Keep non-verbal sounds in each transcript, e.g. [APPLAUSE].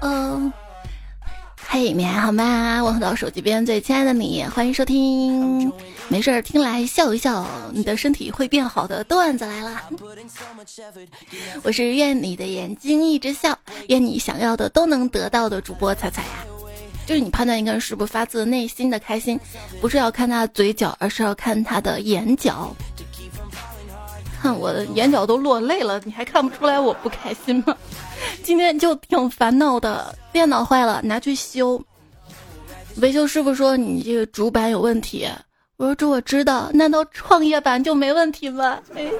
嗯，嘿，你还好吗？问候到手机边最亲爱的你，欢迎收听。没事儿，听来笑一笑，你的身体会变好的段子来了。我是愿你的眼睛一直笑，愿你想要的都能得到的主播彩彩呀。就是你判断一个人是不是发自内心的开心，不是要看他嘴角，而是要看他的眼角。看我的眼角都落泪了，你还看不出来我不开心吗？今天就挺烦恼的，电脑坏了，拿去修。维修师傅说你这个主板有问题，我说这我知道，难道创业板就没问题吗？哎，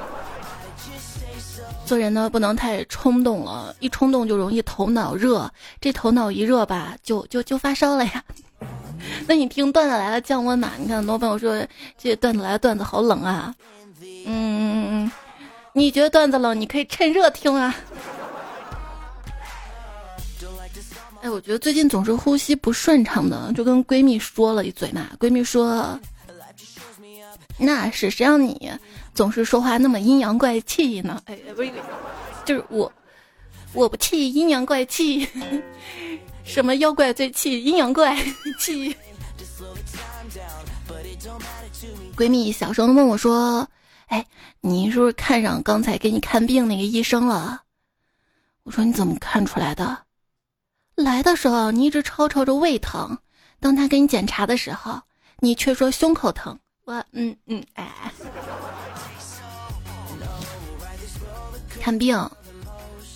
做人呢不能太冲动了，一冲动就容易头脑热，这头脑一热吧，就就就发烧了呀。[LAUGHS] 那你听段子来了降温嘛？你看很多朋友说这段子来了段子好冷啊，嗯嗯嗯，你觉得段子冷，你可以趁热听啊。哎，我觉得最近总是呼吸不顺畅的，就跟闺蜜说了一嘴嘛。闺蜜说：“那是谁让你总是说话那么阴阳怪气呢？”哎，不是，就是我，我不气阴阳怪气，什么妖怪最气阴阳怪气。闺蜜小声的问我说：“哎，你是不是看上刚才给你看病那个医生了？”我说：“你怎么看出来的？”来的时候你一直吵吵着胃疼，当他给你检查的时候，你却说胸口疼。我嗯嗯哎，看病，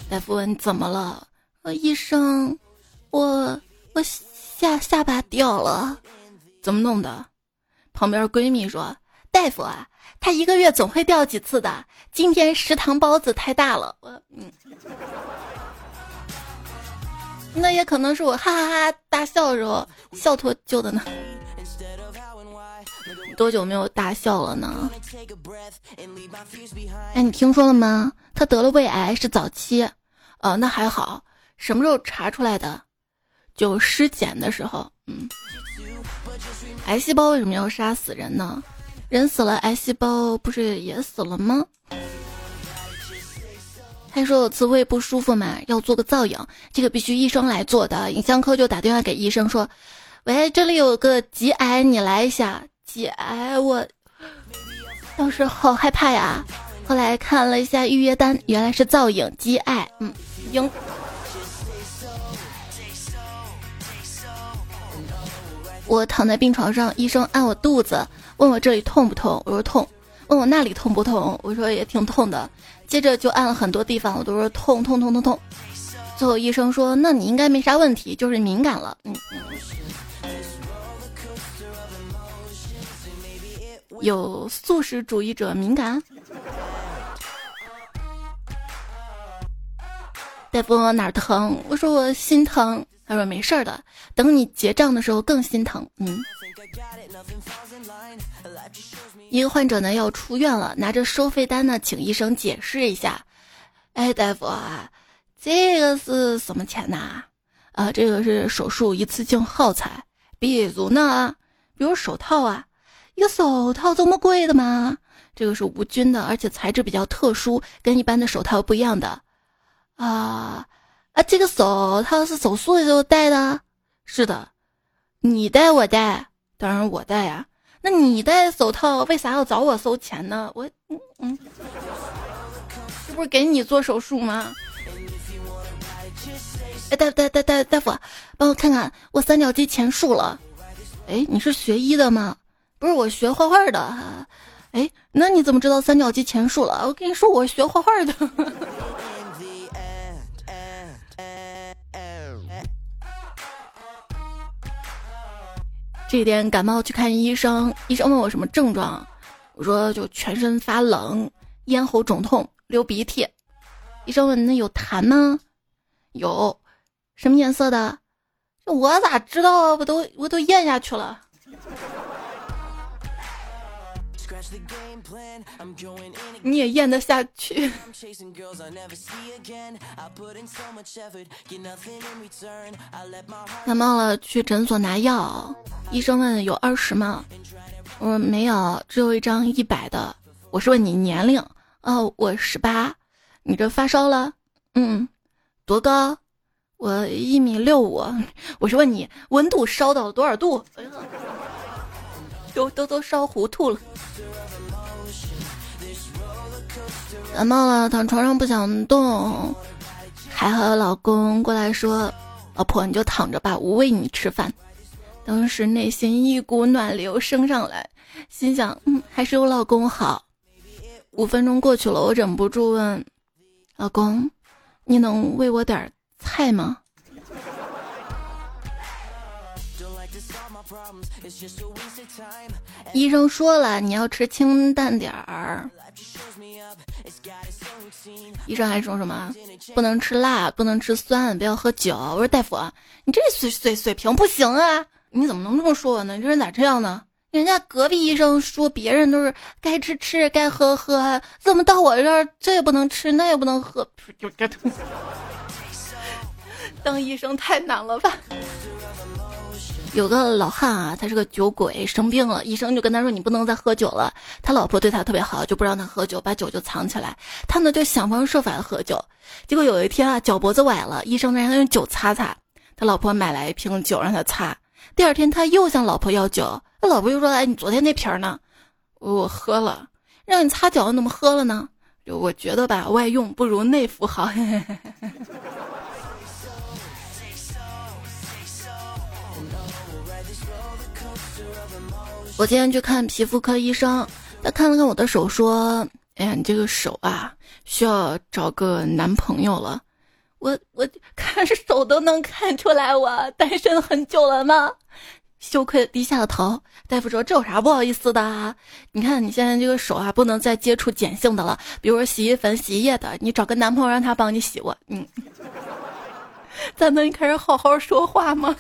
大夫问怎么了？呃，医生，我我下下巴掉了，怎么弄的？旁边闺蜜说，大夫啊，他一个月总会掉几次的，今天食堂包子太大了。我嗯。那也可能是我哈哈哈大笑的时候笑脱臼的呢。多久没有大笑了呢？哎，你听说了吗？他得了胃癌，是早期。呃，那还好。什么时候查出来的？就尸检的时候。嗯。癌细胞为什么要杀死人呢？人死了，癌细胞不是也死了吗？他说我次胃不舒服嘛，要做个造影，这个必须医生来做的。影像科就打电话给医生说：“喂，这里有个急癌，你来一下。”急癌，我当时好害怕呀。后来看了一下预约单，原来是造影急癌。嗯，影。我躺在病床上，医生按我肚子，问我这里痛不痛，我说痛。问我那里痛不痛，我说也挺痛的。接着就按了很多地方，我都说痛痛痛痛痛。最后医生说：“那你应该没啥问题，就是敏感了。”嗯。有素食主义者敏感？大夫问我哪儿疼，我说我心疼。他说没事儿的，等你结账的时候更心疼。嗯。一个患者呢要出院了，拿着收费单呢，请医生解释一下。哎，大夫啊，这个是什么钱呐？啊，这个是手术一次性耗材。比如呢？比如手套啊，一个手套这么贵的吗？这个是无菌的，而且材质比较特殊，跟一般的手套不一样的。啊啊，这个手套是手术的时候戴的？是的，你戴我戴，当然我戴呀。那你戴手套为啥要找我收钱呢？我嗯嗯，这不是给你做手术吗？哎，大大大大大夫，帮我看看我三角肌前束了。哎，你是学医的吗？不是，我学画画的。哎，那你怎么知道三角肌前束了？我跟你说，我学画画的。这天感冒去看医生，医生问我什么症状，我说就全身发冷、咽喉肿痛、流鼻涕。医生问那有痰吗？有，什么颜色的？我咋知道啊？我都我都咽下去了。你也咽得下去？感冒了去诊所拿药，医生问有二十吗？我说没有，只有一张一百的。我是问你年龄，哦，我十八。你这发烧了？嗯，多高？我一米六五，我是问你温度烧到了多少度？哎呀，都都都烧糊涂了。感冒了，躺床上不想动，还好老公过来说：“老婆你就躺着吧，我喂你吃饭。”当时内心一股暖流升上来，心想：嗯，还是有老公好。五分钟过去了，我忍不住问老公：“你能喂我点菜吗？”医生说了，你要吃清淡点儿。医生还说什么？不能吃辣，不能吃酸，不要喝酒。我说大夫，你这水水水平不行啊！你怎么能这么说我呢？你这人咋这样呢？人家隔壁医生说别人都是该吃吃，该喝喝，怎么到我这儿这也不能吃，那也不能喝？[LAUGHS] 当医生太难了吧？有个老汉啊，他是个酒鬼，生病了，医生就跟他说：“你不能再喝酒了。”他老婆对他特别好，就不让他喝酒，把酒就藏起来。他呢就想方设法的喝酒，结果有一天啊，脚脖子崴了，医生让他用酒擦擦。他老婆买来一瓶酒让他擦。第二天他又向老婆要酒，他老婆又说：“哎，你昨天那瓶呢？我喝了，让你擦脚，你怎么喝了呢？”我觉得吧，外用不如内服好。我今天去看皮肤科医生，他看了看我的手，说：“哎呀，你这个手啊，需要找个男朋友了。”我我看手都能看出来，我单身很久了吗？羞愧的低下了头。大夫说：“这有啥不好意思的？你看你现在这个手啊，不能再接触碱性的了，比如说洗衣粉、洗衣液的。你找个男朋友让他帮你洗我，嗯，咱能开始好好说话吗？”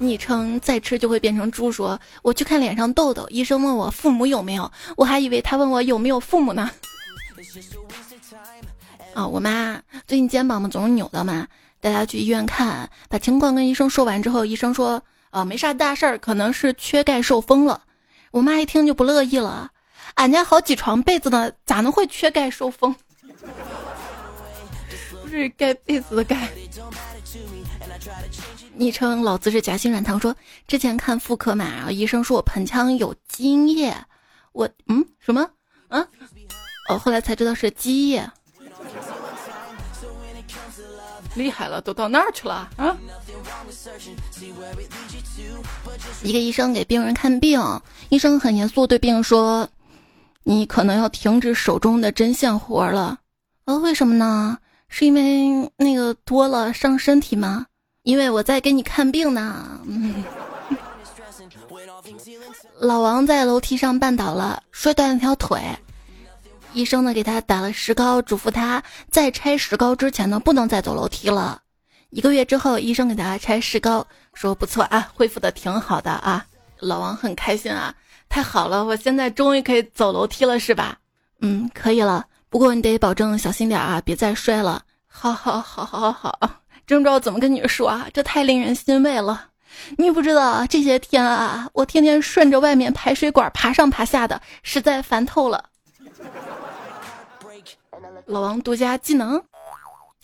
昵称再吃就会变成猪。说我去看脸上痘痘，医生问我父母有没有，我还以为他问我有没有父母呢。啊，[LAUGHS] 我妈最近肩膀嘛总是扭的嘛，带她去医院看，把情况跟医生说完之后，医生说啊没啥大事儿，可能是缺钙受风了。我妈一听就不乐意了，俺家好几床被子呢，咋能会缺钙受风？[LAUGHS] 不是盖被子的盖。昵称老子是夹心软糖说，之前看妇科嘛，然后医生说我盆腔有精液，我嗯什么啊？哦，后来才知道是积液，厉害了，都到那儿去了啊！一个医生给病人看病，医生很严肃对病人说：“你可能要停止手中的针线活了。”呃，为什么呢？是因为那个多了伤身体吗？因为我在给你看病呢。[LAUGHS] 老王在楼梯上绊倒了，摔断了条腿。医生呢给他打了石膏，嘱咐他在拆石膏之前呢不能再走楼梯了。一个月之后，医生给他拆石膏，说不错啊，恢复的挺好的啊。老王很开心啊，太好了，我现在终于可以走楼梯了，是吧？嗯，可以了。不过你得保证小心点啊，别再摔了。好好好好好好。真不知道怎么跟你说啊，这太令人欣慰了。你不知道这些天啊，我天天顺着外面排水管爬上爬下的，实在烦透了。老王独家技能：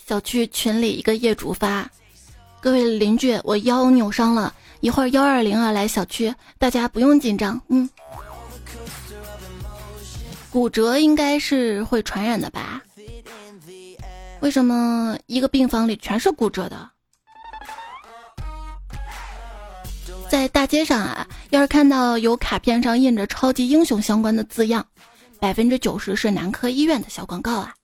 小区群里一个业主发，各位邻居，我腰扭伤了，一会儿幺二零啊来小区，大家不用紧张。嗯，骨折应该是会传染的吧？为什么一个病房里全是骨折的？在大街上啊，要是看到有卡片上印着“超级英雄”相关的字样，百分之九十是男科医院的小广告啊！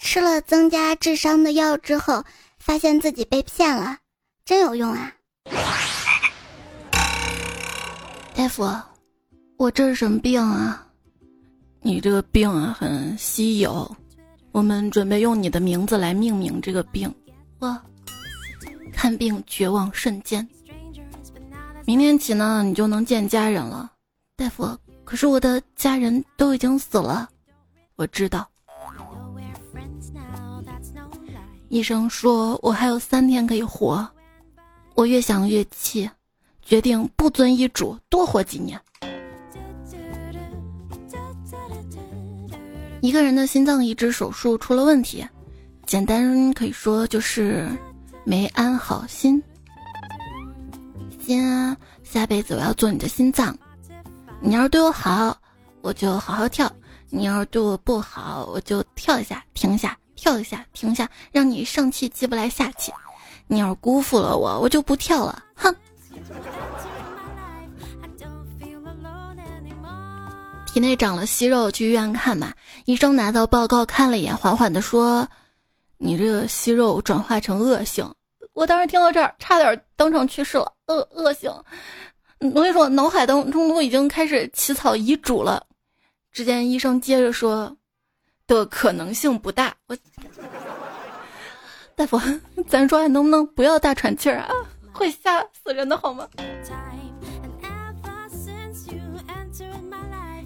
吃了增加智商的药之后，发现自己被骗了，真有用啊！大夫，我这是什么病啊？你这个病啊，很稀有。我们准备用你的名字来命名这个病，哇！看病绝望瞬间。明天起呢，你就能见家人了，大夫。可是我的家人都已经死了，我知道。医生说我还有三天可以活，我越想越气，决定不遵医嘱，多活几年。一个人的心脏移植手术出了问题，简单可以说就是没安好心。心啊，下辈子我要做你的心脏。你要是对我好，我就好好跳；你要是对我不好，我就跳一下停下，跳一下停下，让你上气接不来下气。你要是辜负了我，我就不跳了。哼！体内长了息肉，去医院看嘛。医生拿到报告看了一眼，缓缓的说：“你这个息肉转化成恶性。”我当时听到这儿，差点当场去世了。恶恶性，我跟你说，脑海当中都已经开始起草遗嘱了。只见医生接着说：“的可能性不大。”我大夫，[LAUGHS] 咱说还能不能不要大喘气儿啊？会吓死人的好吗？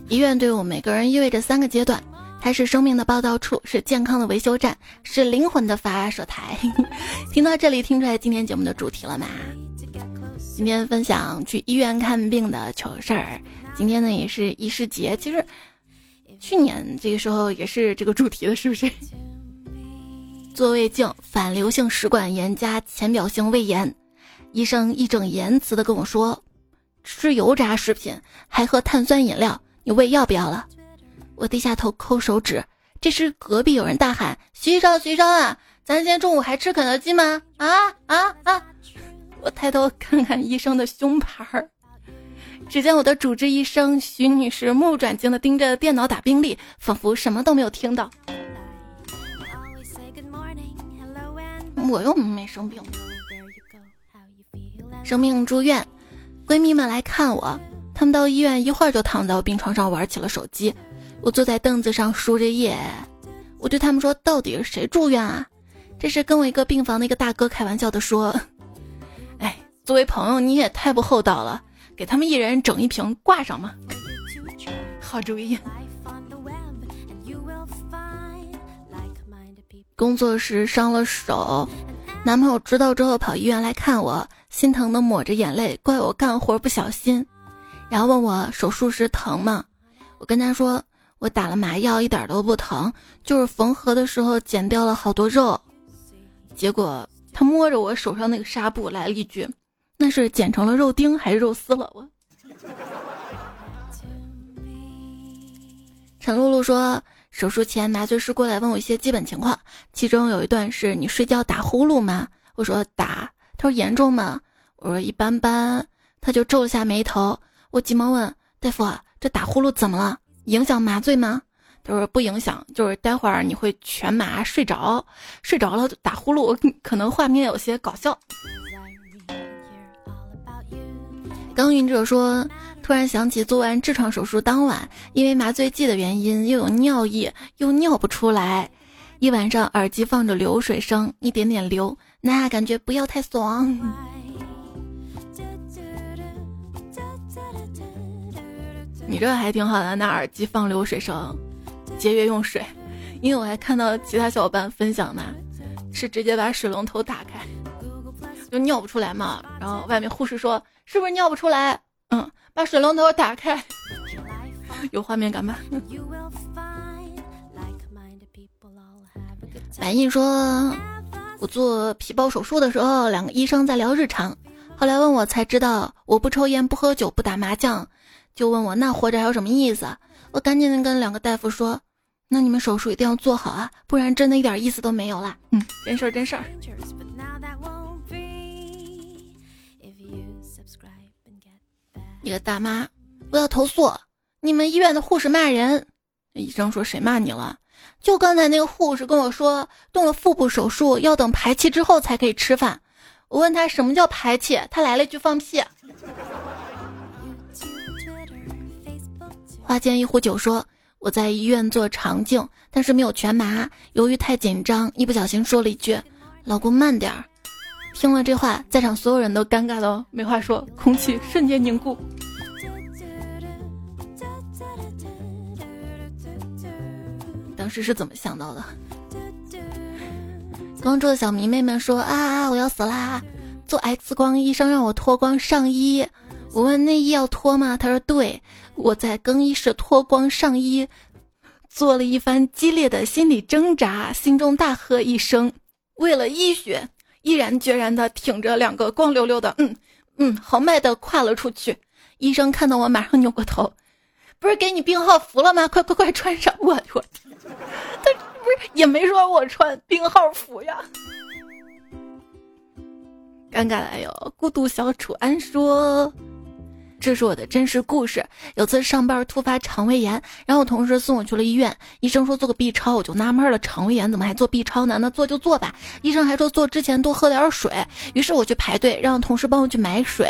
医院对我们每个人意味着三个阶段：它是生命的报道处，是健康的维修站，是灵魂的发射台。[LAUGHS] 听到这里，听出来今天节目的主题了吗？今天分享去医院看病的糗事儿。今天呢，也是医师节。其实去年这个时候也是这个主题的，是不是？做胃镜，反流性食管炎加浅表性胃炎，医生义正言辞的跟我说：“吃油炸食品还喝碳酸饮料。”你胃要不要了？我低下头抠手指。这时隔壁有人大喊：“徐医生，徐医生啊，咱今天中午还吃肯德基吗？”啊啊啊！我抬头看看医生的胸牌儿，只见我的主治医生徐女士目不转睛的盯着电脑打病历，仿佛什么都没有听到。我又没生病，生病住院，闺蜜们来看我。他们到医院一会儿就躺在我病床上玩起了手机，我坐在凳子上输着液。我对他们说：“到底是谁住院啊？”这时跟我一个病房的一个大哥开玩笑的说：“ [LAUGHS] 哎，作为朋友你也太不厚道了，给他们一人整一瓶挂上嘛。”好主意。工作时伤了手，男朋友知道之后跑医院来看我，心疼的抹着眼泪，怪我干活不小心。然后问我手术时疼吗？我跟他说我打了麻药，一点都不疼，就是缝合的时候剪掉了好多肉。结果他摸着我手上那个纱布来了一句：“那是剪成了肉丁还是肉丝了？”我。[LAUGHS] 陈露露说，手术前麻醉师过来问我一些基本情况，其中有一段是你睡觉打呼噜吗？我说打。他说严重吗？我说一般般。他就皱了下眉头。我急忙问大夫：“这打呼噜怎么了？影响麻醉吗？”他说：“不影响，就是待会儿你会全麻睡着，睡着了打呼噜，[LAUGHS] 可能画面有些搞笑。”刚云者说：“突然想起做完痔疮手术当晚，因为麻醉剂的原因，又有尿意，又尿不出来，一晚上耳机放着流水声，一点点流，那感觉不要太爽。”你这还挺好的，拿耳机放流水声，节约用水。因为我还看到其他小伙伴分享呢，是直接把水龙头打开，就尿不出来嘛。然后外面护士说：“是不是尿不出来？”嗯，把水龙头打开，[LAUGHS] 有画面感吧？[LAUGHS] 白印说：“我做皮包手术的时候，两个医生在聊日常，后来问我才知道，我不抽烟，不喝酒，不打麻将。”就问我那活着还有什么意思？我赶紧的跟两个大夫说：“那你们手术一定要做好啊，不然真的一点意思都没有了。”嗯，真事儿真事儿。一个大妈，我要投诉你们医院的护士骂人。医生说谁骂你了？就刚才那个护士跟我说，动了腹部手术要等排气之后才可以吃饭。我问他什么叫排气，他来了一句放屁。花间一壶酒说：“我在医院做肠镜，但是没有全麻。由于太紧张，一不小心说了一句‘老公慢点儿’。听了这话，在场所有人都尴尬的没话说，空气瞬间凝固。当时是怎么想到的？光州的小迷妹们说：啊，我要死啦！做 X 光，医生让我脱光上衣。”我问内衣要脱吗？他说对。我在更衣室脱光上衣，做了一番激烈的心理挣扎，心中大喝一声：“为了医学！”毅然决然的挺着两个光溜溜的，嗯嗯，豪迈的跨了出去。医生看到我，马上扭过头：“不是给你病号服了吗？快快快穿上！”我我，他不是也没说我穿病号服呀。尴尬的有孤独小楚安说。这是我的真实故事。有次上班突发肠胃炎，然后同事送我去了医院。医生说做个 B 超，我就纳闷了，肠胃炎怎么还做 B 超呢？那做就做吧。医生还说做之前多喝点水。于是我去排队，让同事帮我去买水。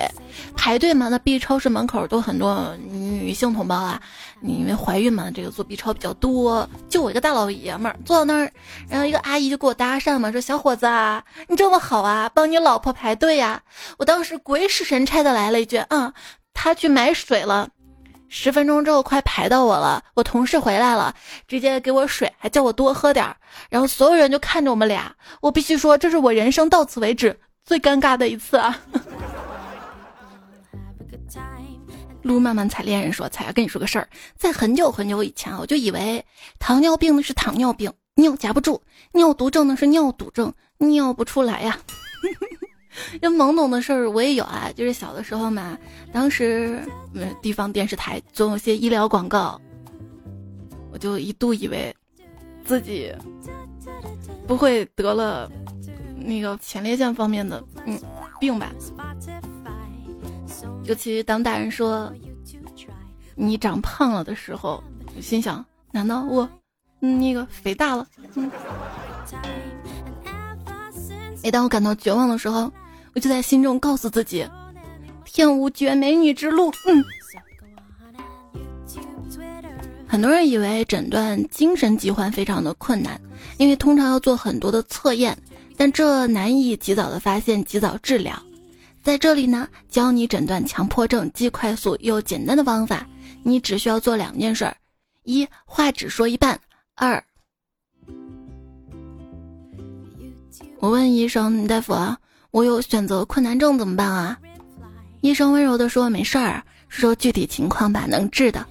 排队嘛，那 B 超室门口都很多女性同胞啊，因为怀孕嘛，这个做 B 超比较多。就我一个大老爷们儿坐到那儿，然后一个阿姨就给我搭讪嘛，说小伙子啊，你这么好啊，帮你老婆排队呀。我当时鬼使神差的来了一句，嗯。他去买水了，十分钟之后快排到我了。我同事回来了，直接给我水，还叫我多喝点儿。然后所有人就看着我们俩，我必须说，这是我人生到此为止最尴尬的一次啊！[LAUGHS] 路漫漫采恋人说：“彩儿，跟你说个事儿，在很久很久以前啊，我就以为糖尿病的是糖尿病，尿夹不住；尿毒症呢是尿毒症，尿不出来呀。” [LAUGHS] 这懵懂的事儿我也有啊，就是小的时候嘛，当时嗯地方电视台总有些医疗广告，我就一度以为自己不会得了那个前列腺方面的嗯病吧。尤其当大人说你长胖了的时候，我心想：难道我嗯那个肥大了？嗯。每当我感到绝望的时候。我就在心中告诉自己，天无绝美女之路。嗯，很多人以为诊断精神疾患非常的困难，因为通常要做很多的测验，但这难以及早的发现、及早治疗。在这里呢，教你诊断强迫症既快速又简单的方法。你只需要做两件事：一话只说一半；二，我问医生大夫啊。我有选择困难症怎么办啊？医生温柔地说：“没事儿，说具体情况吧，能治的。”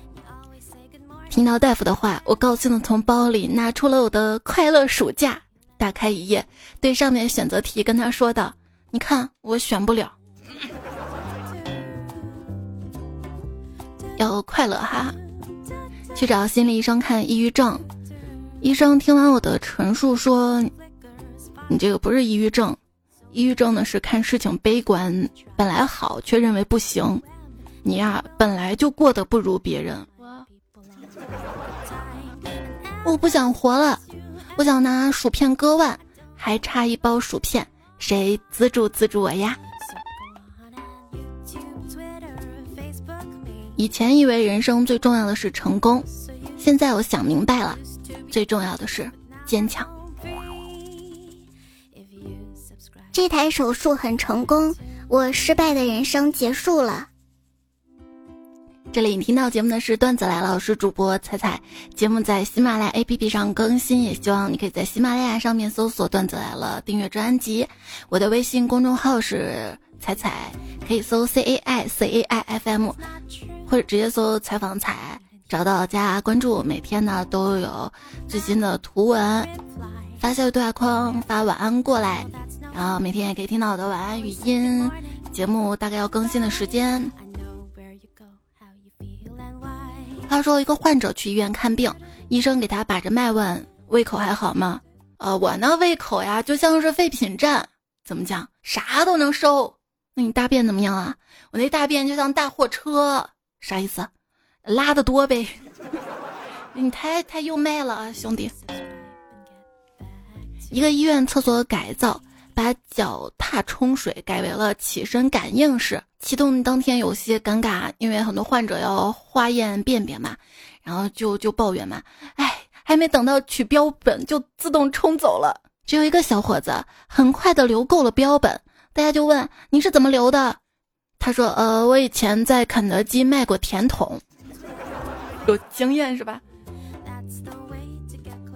听到大夫的话，我高兴地从包里拿出了我的快乐暑假，打开一页，对上面选择题跟他说道：“你看，我选不了，要快乐哈。”去找心理医生看抑郁症，医生听完我的陈述说：“你这个不是抑郁症。”抑郁症呢是看事情悲观，本来好却认为不行。你呀本来就过得不如别人。我不想活了，我想拿薯片割腕，还差一包薯片，谁资助资助我呀？以前以为人生最重要的是成功，现在我想明白了，最重要的是坚强。这台手术很成功，我失败的人生结束了。这里你听到节目的是段子来了，我是主播彩彩。节目在喜马拉雅 APP 上更新，也希望你可以在喜马拉雅上面搜索“段子来了”订阅专辑。我的微信公众号是彩彩，可以搜 C A I C A I F M，或者直接搜采访彩，找到加关注。每天呢都有最新的图文，发消息对话框发晚安过来。然后每天也可以听到我的晚安语音节目，大概要更新的时间。他说，一个患者去医院看病，医生给他把着脉问：“胃口还好吗？”呃，我那胃口呀，就像是废品站，怎么讲，啥都能收。那你大便怎么样啊？我那大便就像大货车，啥意思？拉的多呗。你太太又卖了啊，兄弟。一个医院厕所改造。把脚踏冲水改为了起身感应式，启动当天有些尴尬，因为很多患者要化验便便嘛，然后就就抱怨嘛，哎，还没等到取标本就自动冲走了。只有一个小伙子很快的留够了标本，大家就问你是怎么留的？他说，呃，我以前在肯德基卖过甜筒，有经验是吧？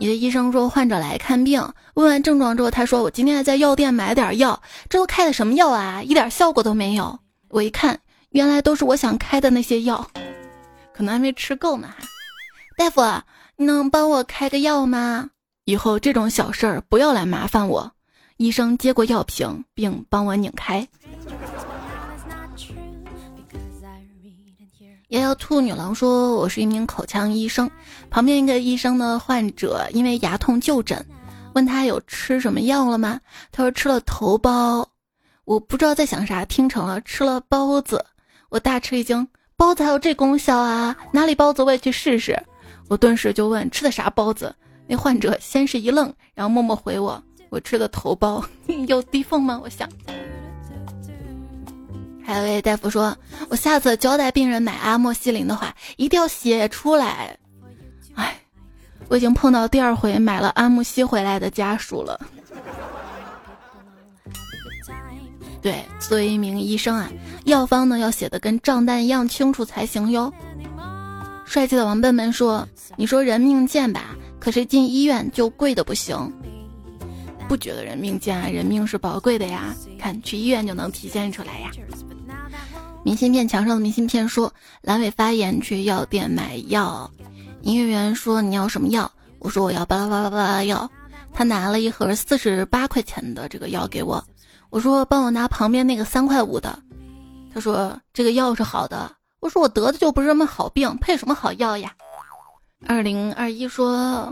你的医生说患者来看病，问完症状之后，他说我今天还在药店买了点药，这都开的什么药啊？一点效果都没有。我一看，原来都是我想开的那些药，可能还没吃够呢。大夫，你能帮我开个药吗？以后这种小事儿不要来麻烦我。医生接过药瓶，并帮我拧开。摇摇兔女郎说：“我是一名口腔医生，旁边一个医生的患者因为牙痛就诊，问他有吃什么药了吗？他说吃了头孢。我不知道在想啥，听成了吃了包子。我大吃一惊，包子还有这功效啊？哪里包子我也去试试。我顿时就问吃的啥包子？那患者先是一愣，然后默默回我。”我吃的头孢 [LAUGHS] 有地缝吗？我想。还有位大夫说，我下次交代病人买阿莫西林的话，一定要写出来。哎，我已经碰到第二回买了阿莫西回来的家属了。对，作为一名医生啊，药方呢要写的跟账单一样清楚才行哟。帅气的王笨笨说：“你说人命贱吧，可是进医院就贵的不行。”不觉得人命贱啊，人命是宝贵的呀！看去医院就能体现出来呀。明信片墙上的明信片说：“阑尾发炎去药店买药。”营业员说：“你要什么药？”我说：“我要巴拉巴拉巴拉药。”他拿了一盒四十八块钱的这个药给我。我说：“帮我拿旁边那个三块五的。”他说：“这个药是好的。”我说：“我得的就不是什么好病，配什么好药呀？”二零二一说：“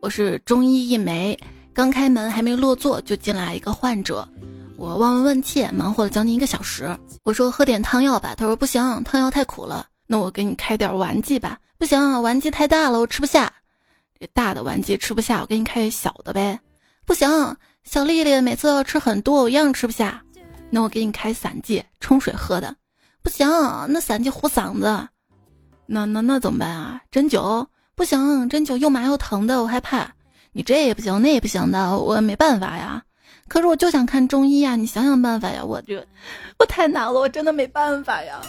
我是中医一枚。”刚开门还没落座，就进来一个患者，我望闻问切，忙活了将近一个小时。我说喝点汤药吧，他说不行，汤药太苦了。那我给你开点丸剂吧，不行，丸剂太大了，我吃不下。这大的丸剂吃不下，我给你开小的呗。不行，小丽丽每次要吃很多，我一样吃不下。那我给你开散剂，冲水喝的。不行，那散剂糊嗓子。那那那怎么办啊？针灸不行，针灸又麻又疼的，我害怕。你这也不行，那也不行的，我没办法呀。可是我就想看中医呀，你想想办法呀。我就我太难了，我真的没办法呀。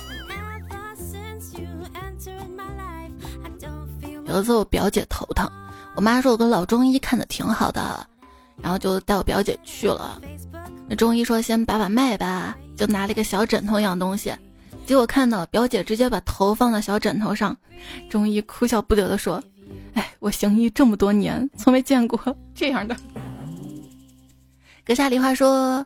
有一次我表姐头疼，我妈说我跟老中医看的挺好的，然后就带我表姐去了。那中医说先把把脉吧，就拿了一个小枕头一样东西，结果看到表姐直接把头放在小枕头上，中医哭笑不得的说。哎，我行医这么多年，从没见过这样的。阁下梨花说，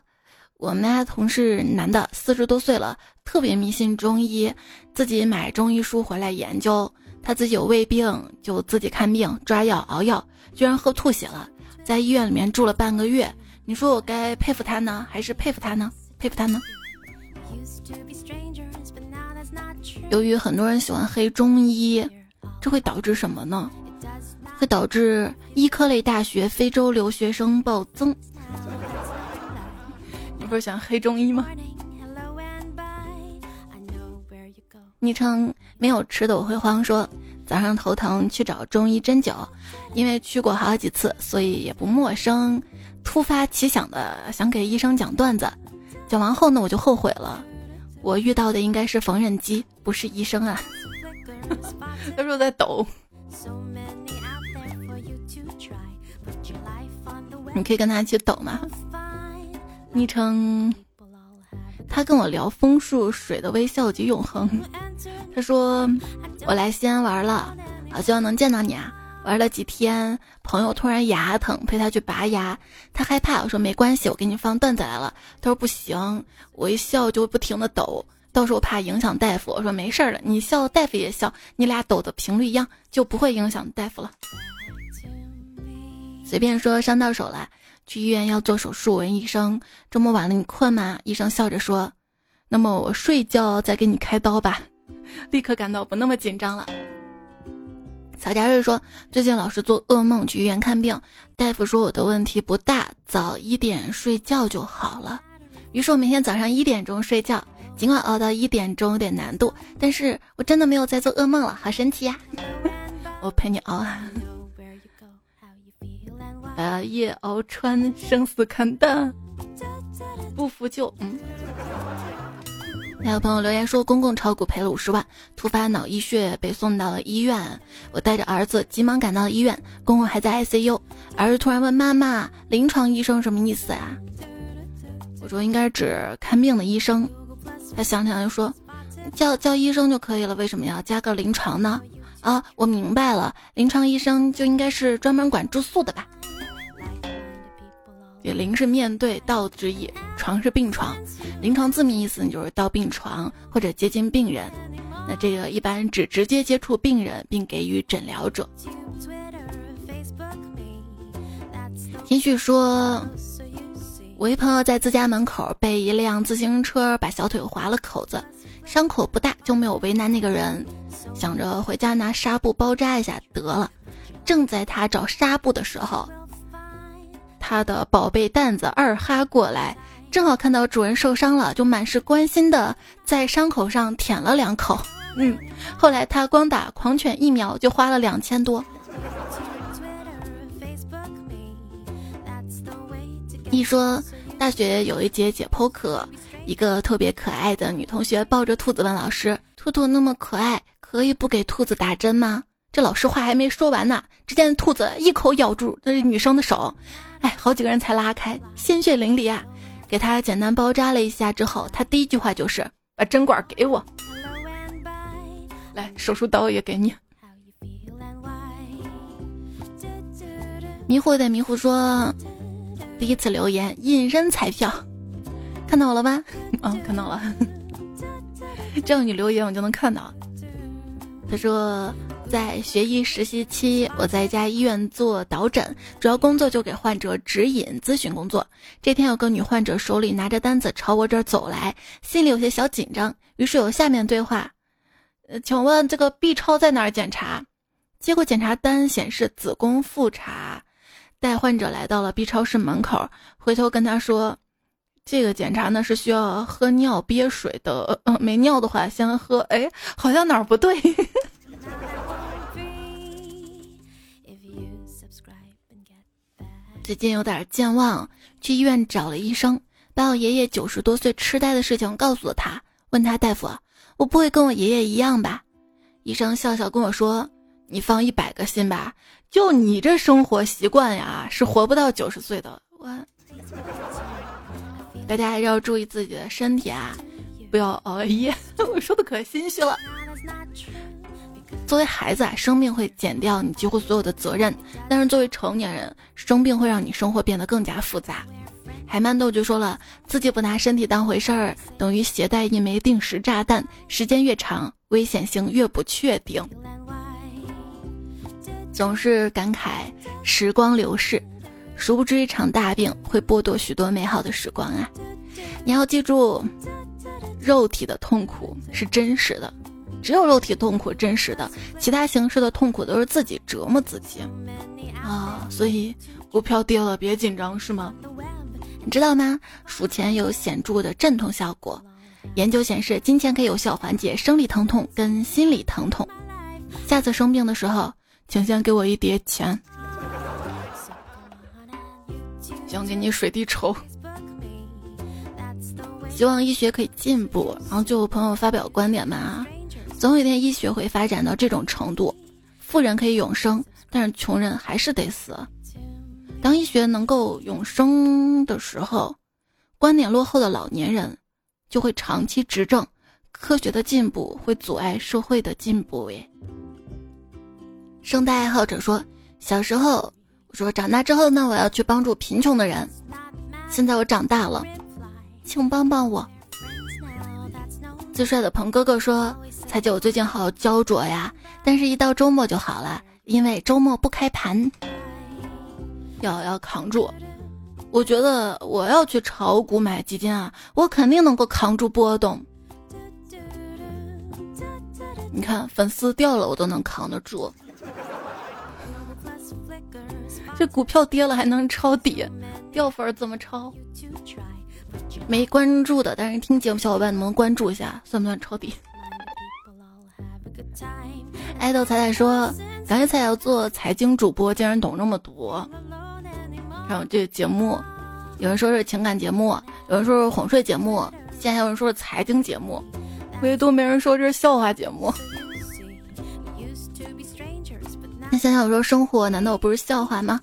我们家同事男的，四十多岁了，特别迷信中医，自己买中医书回来研究。他自己有胃病，就自己看病抓药熬药，居然喝吐血了，在医院里面住了半个月。你说我该佩服他呢，还是佩服他呢？佩服他呢？由于很多人喜欢黑中医，这会导致什么呢？会导致医科类大学非洲留学生暴增。你不是想黑中医吗？昵称没有吃的我会慌说，早上头疼去找中医针灸，因为去过好几次，所以也不陌生。突发奇想的想给医生讲段子，讲完后呢我就后悔了，我遇到的应该是缝纫机，不是医生啊。他说在抖。你可以跟他一起抖吗？昵称，他跟我聊枫树水的微笑及永恒。他说我来西安玩了，好希望能见到你啊！玩了几天，朋友突然牙疼，陪他去拔牙，他害怕。我说没关系，我给你放段子来了。他说不行，我一笑就不停的抖，到时候怕影响大夫。我说没事儿的，你笑大夫也笑，你俩抖的频率一样，就不会影响大夫了。随便说伤到手了，去医院要做手术。问医生这么晚了你困吗？医生笑着说：“那么我睡觉再给你开刀吧。[LAUGHS] ”立刻感到不那么紧张了。曹佳瑞说：“最近老是做噩梦，去医院看病，大夫说我的问题不大，早一点睡觉就好了。于是我每天早上一点钟睡觉，尽管熬到一点钟有点难度，但是我真的没有在做噩梦了，好神奇呀！[LAUGHS] 我陪你熬啊。”把夜熬穿，生死看淡，不服就嗯。还有朋友留言说，公公炒股赔了五十万，突发脑溢血被送到了医院。我带着儿子急忙赶到了医院，公公还在 ICU。儿子突然问妈妈：“临床医生什么意思啊？”我说：“应该指看病的医生。”他想想就说：“叫叫医生就可以了，为什么要加个临床呢？”啊，我明白了，临床医生就应该是专门管住宿的吧？临是面对到之意，床是病床，临床字面意思就是到病床或者接近病人。那这个一般指直接接触病人并给予诊疗者。听旭说，我一朋友在自家门口被一辆自行车把小腿划了口子，伤口不大，就没有为难那个人，想着回家拿纱布包扎一下得了。正在他找纱布的时候。他的宝贝蛋子二哈过来，正好看到主人受伤了，就满是关心的在伤口上舔了两口。嗯，后来他光打狂犬疫苗就花了两千多。一说大学有一节解剖课，一个特别可爱的女同学抱着兔子问老师：“兔兔那么可爱，可以不给兔子打针吗？”这老师话还没说完呢，只见兔子一口咬住这女生的手。哎，好几个人才拉开，鲜血淋漓啊！给她简单包扎了一下之后，她第一句话就是把针管给我，来，手术刀也给你。迷糊的迷糊说，第一次留言隐身彩票，看到了吧？嗯，[LAUGHS] 看到了，[LAUGHS] 这样你留言我就能看到。他说。在学医实习期，我在一家医院做导诊，主要工作就给患者指引咨询工作。这天有个女患者手里拿着单子朝我这儿走来，心里有些小紧张，于是有下面对话：“呃，请问这个 B 超在哪儿检查？”结果检查单显示子宫复查。带患者来到了 B 超室门口，回头跟他说：“这个检查呢是需要喝尿憋水的，嗯，没尿的话先喝。”哎，好像哪儿不对。[LAUGHS] 最近有点健忘，去医院找了医生，把我爷爷九十多岁痴呆的事情告诉了他。问他大夫，我不会跟我爷爷一样吧？医生笑笑跟我说：“你放一百个心吧，就你这生活习惯呀，是活不到九十岁的。”我，大家还是要注意自己的身体啊，不要熬夜。[LAUGHS] 我说的可心虚了。作为孩子啊，生病会减掉你几乎所有的责任；但是作为成年人，生病会让你生活变得更加复杂。海曼豆就说了，自己不拿身体当回事儿，等于携带一枚定时炸弹，时间越长，危险性越不确定。总是感慨时光流逝，殊不知一场大病会剥夺许多美好的时光啊！你要记住，肉体的痛苦是真实的。只有肉体痛苦真实的，其他形式的痛苦都是自己折磨自己啊！所以股票跌了别紧张是吗？你知道吗？数钱有显著的镇痛效果。研究显示，金钱可以有效缓解生理疼痛跟心理疼痛。下次生病的时候，请先给我一叠钱，想给你水滴筹。希望医学可以进步。然后就有朋友发表观点嘛。总有一天，医学会发展到这种程度，富人可以永生，但是穷人还是得死。当医学能够永生的时候，观点落后的老年人就会长期执政，科学的进步会阻碍社会的进步。诶，生态爱好者说，小时候我说长大之后呢，我要去帮助贫穷的人。现在我长大了，请帮帮我。最帅的鹏哥哥说。彩姐，我最近好焦灼呀，但是一到周末就好了，因为周末不开盘，要要扛住。我觉得我要去炒股买基金啊，我肯定能够扛住波动。你看粉丝掉了，我都能扛得住。这股票跌了还能抄底，掉粉怎么抄？没关注的，但是听节目小伙伴能不能关注一下，算不算抄底？爱豆彩彩说：“感谢彩要做财经主播，竟然懂这么多。然后这节目，有人说是情感节目，有人说是哄睡节目，现在还有人说是财经节目，唯独没人说这是笑话节目。[LAUGHS] 那想想，我说生活难道不是笑话吗？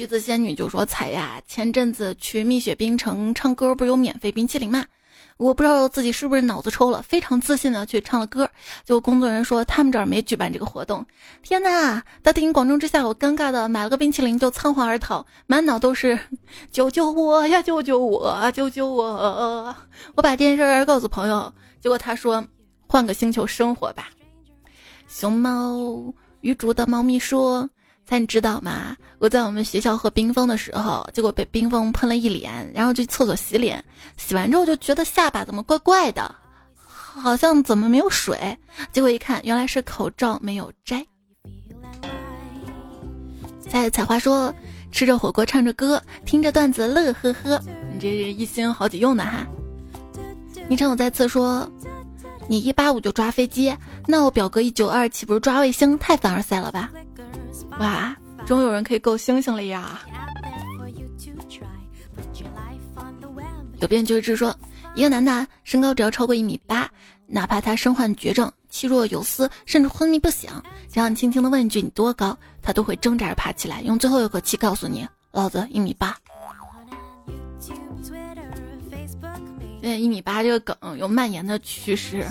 橘子仙女就说：彩呀，前阵子去蜜雪冰城唱歌，不是有免费冰淇淋吗？”我不知道自己是不是脑子抽了，非常自信的去唱了歌。结果工作人员说他们这儿没举办这个活动。天哪！大庭广众之下，我尴尬的买了个冰淇淋就仓皇而逃，满脑都是救救我呀，救救我，救救我！我把这件事告诉朋友，结果他说换个星球生活吧。熊猫与竹的猫咪说。但你知道吗？我在我们学校喝冰峰的时候，结果被冰峰喷了一脸，然后去厕所洗脸，洗完之后就觉得下巴怎么怪怪的，好像怎么没有水？结果一看，原来是口罩没有摘。在采花说，吃着火锅唱着歌，听着段子乐呵呵，你这是一心好几用的哈。昵称我再次说，你一八五就抓飞机，那我表哥一九二岂不是抓卫星？太凡尔赛了吧？哇，终于有人可以够星星了呀！有编剧志说，一个男的身高只要超过一米八，哪怕他身患绝症、气若游丝，甚至昏迷不醒，只要你轻轻的问一句你多高，他都会挣扎着爬起来，用最后一口气告诉你：老子一米八。现在一米八这个梗有蔓延的趋势，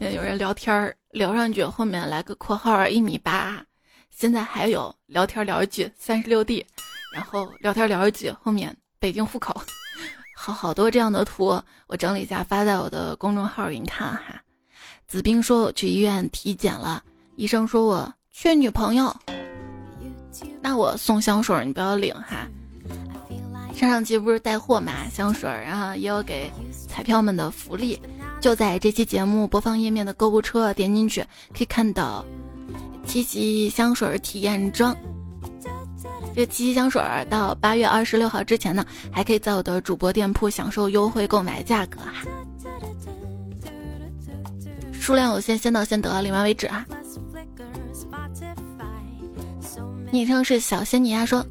有人聊天聊上去，后面来个括号一米八。现在还有聊天聊一句三十六 D，然后聊天聊一句后面北京户口，[LAUGHS] 好好多这样的图，我整理一下发在我的公众号给你看哈。子冰说我去医院体检了，医生说我缺女朋友，那我送香水你不要领哈。上上期不是带货嘛，香水，然后也有给彩票们的福利，就在这期节目播放页面的购物车点进去可以看到。七夕香水体验装，这七夕香水到八月二十六号之前呢，还可以在我的主播店铺享受优惠购买价格哈。数量有限，先到先得，领完为止啊。昵称是小仙女呀，说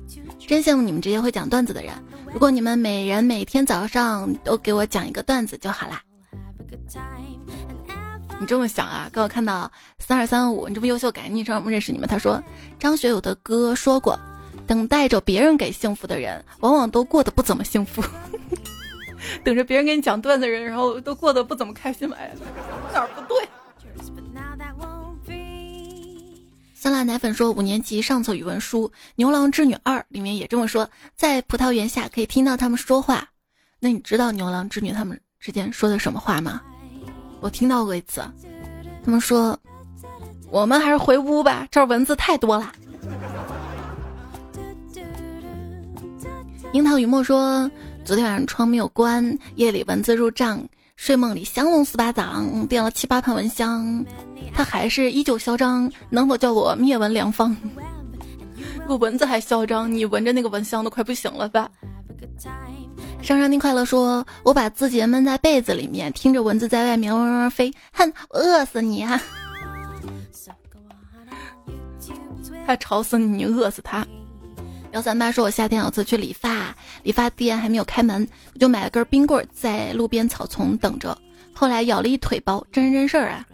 真羡慕你们这些会讲段子的人，如果你们每人每天早上都给我讲一个段子就好啦。你这么想啊？刚我看到三二三五，你这么优秀，感觉昵称我们认识你们。他说张学友的歌说过，等待着别人给幸福的人，往往都过得不怎么幸福。[LAUGHS] 等着别人给你讲段子的人，然后都过得不怎么开心哎，哪儿不对？酸辣奶粉说五年级上册语文书《牛郎织女二》里面也这么说，在葡萄园下可以听到他们说话。那你知道牛郎织女他们之间说的什么话吗？我听到过一次，他们说：“我们还是回屋吧，这儿蚊子太多了。[LAUGHS] ”樱桃雨墨说：“昨天晚上窗没有关，夜里蚊子入帐，睡梦里降龙十八掌，点了七八盘蚊香，他还是依旧嚣张，能否叫我灭蚊良方？[LAUGHS] 我蚊子还嚣张，你闻着那个蚊香都快不行了吧？”上上听快乐说：“我把自己闷在被子里面，听着蚊子在外面嗡嗡飞，哼，饿死你啊！[LAUGHS] 他吵死你，你饿死他。”幺三八说：“我夏天有次去理发，理发店还没有开门，我就买了根冰棍在路边草丛等着，后来咬了一腿包，真人真事儿啊！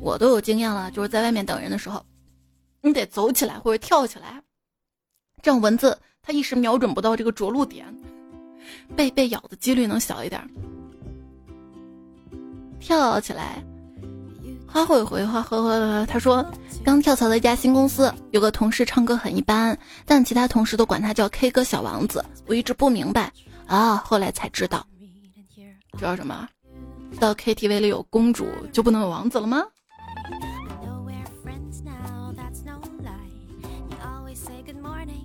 我都有经验了，就是在外面等人的时候，你得走起来或者跳起来，这样蚊子。”他一时瞄准不到这个着陆点，被被咬的几率能小一点。跳起来，花会回花呵呵。他说刚跳槽的一家新公司，有个同事唱歌很一般，但其他同事都管他叫 K 歌小王子。我一直不明白啊，后来才知道，知道什么？到 KTV 里有公主就不能有王子了吗？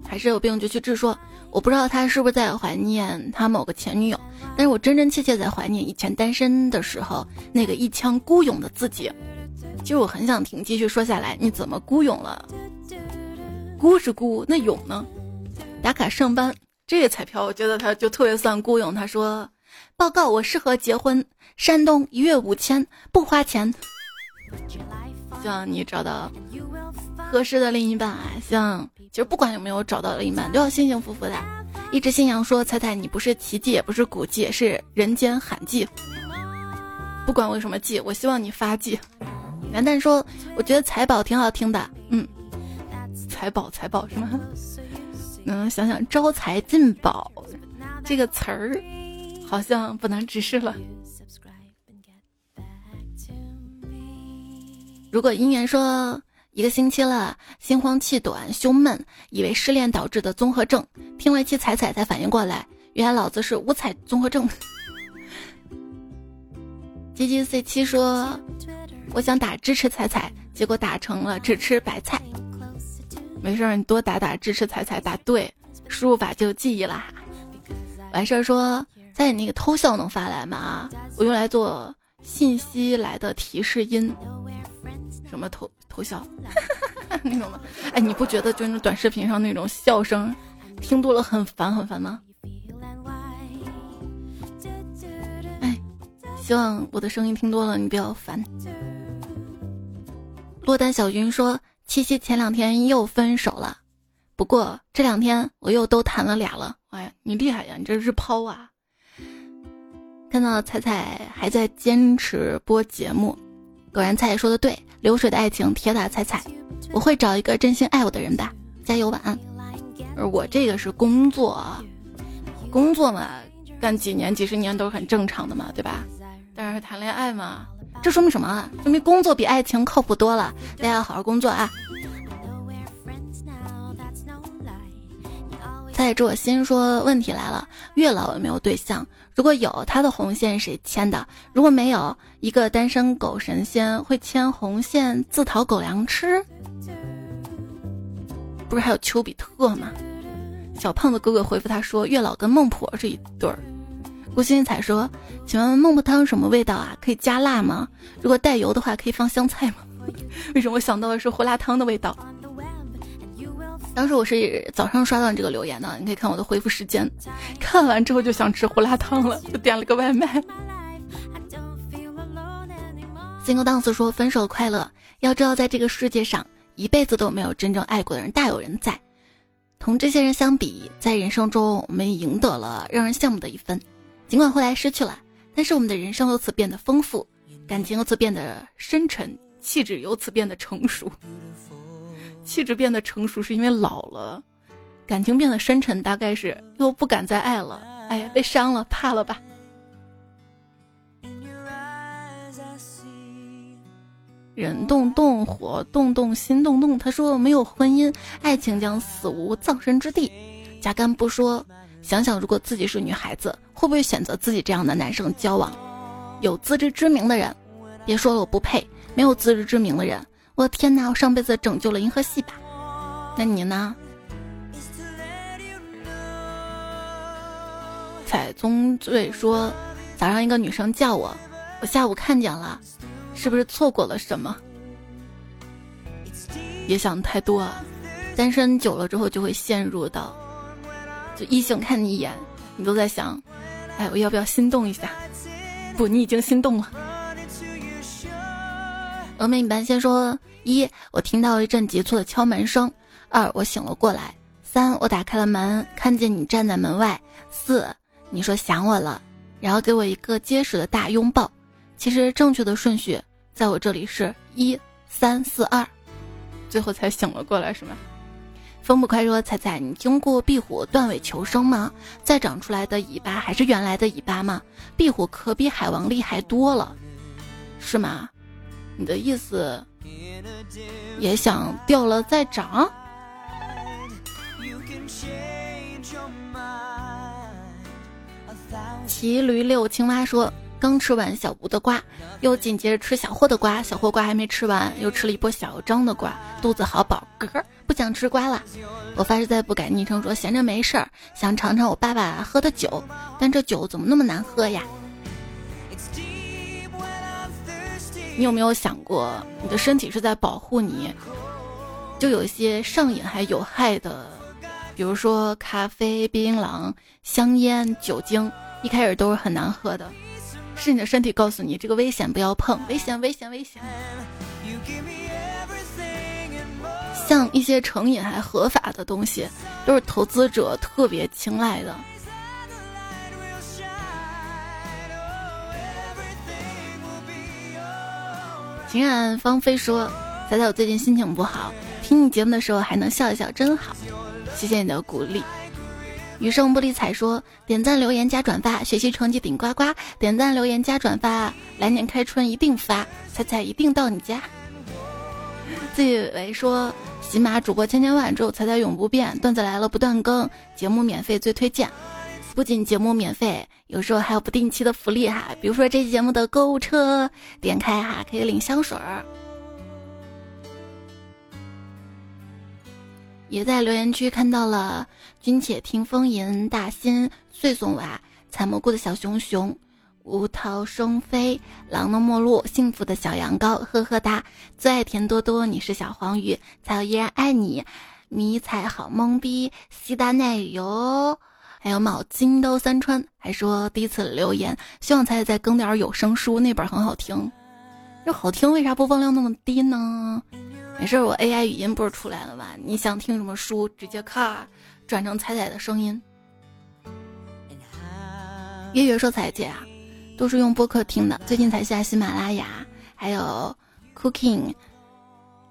还是有病就去治。说我不知道他是不是在怀念他某个前女友，但是我真真切切在怀念以前单身的时候那个一腔孤勇的自己。其实我很想听，继续说下来，你怎么孤勇了？孤是孤，那勇呢？打卡上班这个彩票，我觉得他就特别算孤勇。他说：“报告，我适合结婚，山东一月五千，不花钱。”希望你找到合适的另一半啊！希望其实不管有没有找到另一半，都要幸幸福福的。一只新羊说：“猜猜你不是奇迹，也不是古迹，是人间罕迹。”不管为什么迹，我希望你发迹。元旦说：“我觉得财宝挺好听的。”嗯，财宝财宝是吗？嗯，想想招财进宝这个词儿，好像不能直视了。如果姻缘说一个星期了，心慌气短、胸闷，以为失恋导致的综合症，听了一期彩彩才反应过来，原来老子是五彩综合症。G G C 七说，我想打支持彩彩，结果打成了只吃白菜。没事儿，你多打打支持彩彩，打对，输入法就有记忆啦。完事儿说，在你那个偷笑能发来吗？我用来做信息来的提示音。什么偷偷笑那种的？哎，你不觉得就那短视频上那种笑声，听多了很烦很烦吗？哎，希望我的声音听多了你不要烦。落单小云说，七夕前两天又分手了，不过这两天我又都谈了俩了。哎呀，你厉害呀，你这是抛啊！看到彩彩还在坚持播节目，果然彩彩说的对。流水的爱情，铁打踩踩，我会找一个真心爱我的人吧，加油，晚安。而我这个是工作，工作嘛，干几年、几十年都是很正常的嘛，对吧？但是谈恋爱嘛，这说明什么啊？说明工作比爱情靠谱多了。大家要好好工作啊！在这我心说，问题来了，月老有没有对象？如果有，他的红线谁牵的？如果没有，一个单身狗神仙会牵红线自讨狗粮吃？不是还有丘比特吗？小胖子哥哥回复他说：“月老跟孟婆是一对儿。”顾欣彩说：“请问孟婆汤什么味道啊？可以加辣吗？如果带油的话，可以放香菜吗？” [LAUGHS] 为什么我想到的是胡辣汤的味道？当时我是早上刷到你这个留言的，你可以看我的回复时间。看完之后就想吃胡辣汤了，就点了个外卖。Single dance 说分手快乐，要知道在这个世界上一辈子都没有真正爱过的人大有人在。同这些人相比，在人生中我们赢得了让人羡慕的一分，尽管后来失去了，但是我们的人生由此变得丰富，感情由此变得深沉，气质由此变得成熟。气质变得成熟是因为老了，感情变得深沉，大概是又不敢再爱了。哎呀，被伤了，怕了吧？人动动，火动动，心动动。他说没有婚姻，爱情将死无葬身之地。加干不说，想想如果自己是女孩子，会不会选择自己这样的男生交往？有自知之明的人，别说了，我不配。没有自知之明的人。我天哪！我上辈子拯救了银河系吧？那你呢？彩宗罪说，早上一个女生叫我，我下午看见了，是不是错过了什么？别想太多啊！单身久了之后就会陷入到，就异性看你一眼，你都在想，哎，我要不要心动一下？不，你已经心动了。峨眉你般先说。一，我听到一阵急促的敲门声；二，我醒了过来；三，我打开了门，看见你站在门外；四，你说想我了，然后给我一个结实的大拥抱。其实正确的顺序在我这里是一三四二，最后才醒了过来，是吗？风不快说：“彩彩，你听过壁虎断尾求生吗？再长出来的尾巴还是原来的尾巴吗？壁虎可比海王厉害多了，是吗？你的意思？”也想掉了再长。骑驴遛青蛙说：“刚吃完小吴的瓜，又紧接着吃小霍的瓜，小霍瓜还没吃完，又吃了一波小张的瓜，肚子好饱，咯咯，不想吃瓜了。我发誓再不改昵称，说闲着没事儿，想尝尝我爸爸喝的酒，但这酒怎么那么难喝呀？”你有没有想过，你的身体是在保护你？就有一些上瘾还有害的，比如说咖啡、槟榔、香烟、酒精，一开始都是很难喝的，是你的身体告诉你这个危险，不要碰，危险，危险，危险。像一些成瘾还合法的东西，都是投资者特别青睐的。情染芳菲说：“仔仔，我最近心情不好，听你节目的时候还能笑一笑，真好，谢谢你的鼓励。”余生不理睬说点赞留言加转发，学习成绩顶呱呱。点赞留言加转发，来年开春一定发，彩彩一定到你家。[LAUGHS] 自以为说喜马主播千千万，只有彩彩永不变。段子来了不断更，节目免费最推荐。不仅节目免费，有时候还有不定期的福利哈，比如说这期节目的购物车，点开哈可以领香水儿。也在留言区看到了“君且听风吟”大新碎送娃采蘑菇的小熊熊，无涛生飞狼的陌路幸福的小羊羔，呵呵哒最爱甜多多，你是小黄鱼，才依然爱你，迷彩好懵逼，西达奶油，还有毛巾都三川，还说第一次留言，希望彩彩再更点有声书，那本很好听，这好听为啥播放量那么低呢？没事，我 AI 语音不是出来了吗？你想听什么书，直接咔转成彩彩的声音。月月说彩姐啊，都是用播客听的，最近才下喜马拉雅，还有 Cooking，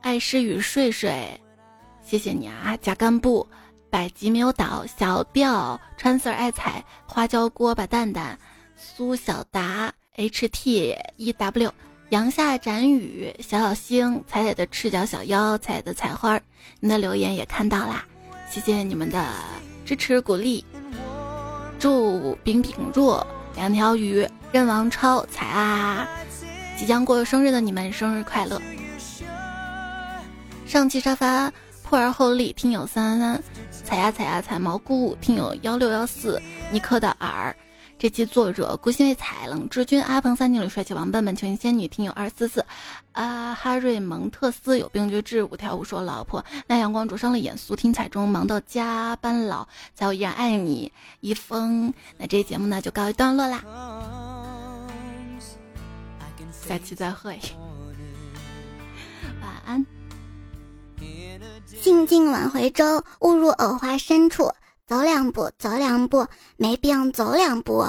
爱诗与睡睡，谢谢你啊，假干部，百吉没有倒，小调，川 Sir 爱彩，花椒锅巴蛋蛋，苏小达，HT E W。阳下展雨，小小星，彩彩的赤脚小妖，彩彩的彩花，您的留言也看到啦，谢谢你们的支持鼓励。祝饼饼若两条鱼，任王超彩啊，即将过生日的你们生日快乐。上期沙发破而后立，听友三三三，踩呀踩呀踩蘑菇，听友幺六幺四，尼克的耳。这期作者孤心为彩冷志军阿鹏三经理帅气王笨笨求仙女听友二四四，啊哈瑞蒙特斯有病就治五条五说老婆那阳光灼伤了眼，苏听彩中忙到加班老，在我依然爱你一封。那这节目呢就告一段落啦，下期再会，晚安。兴尽晚回舟，误入藕花深处。走两步，走两步，没病走两步。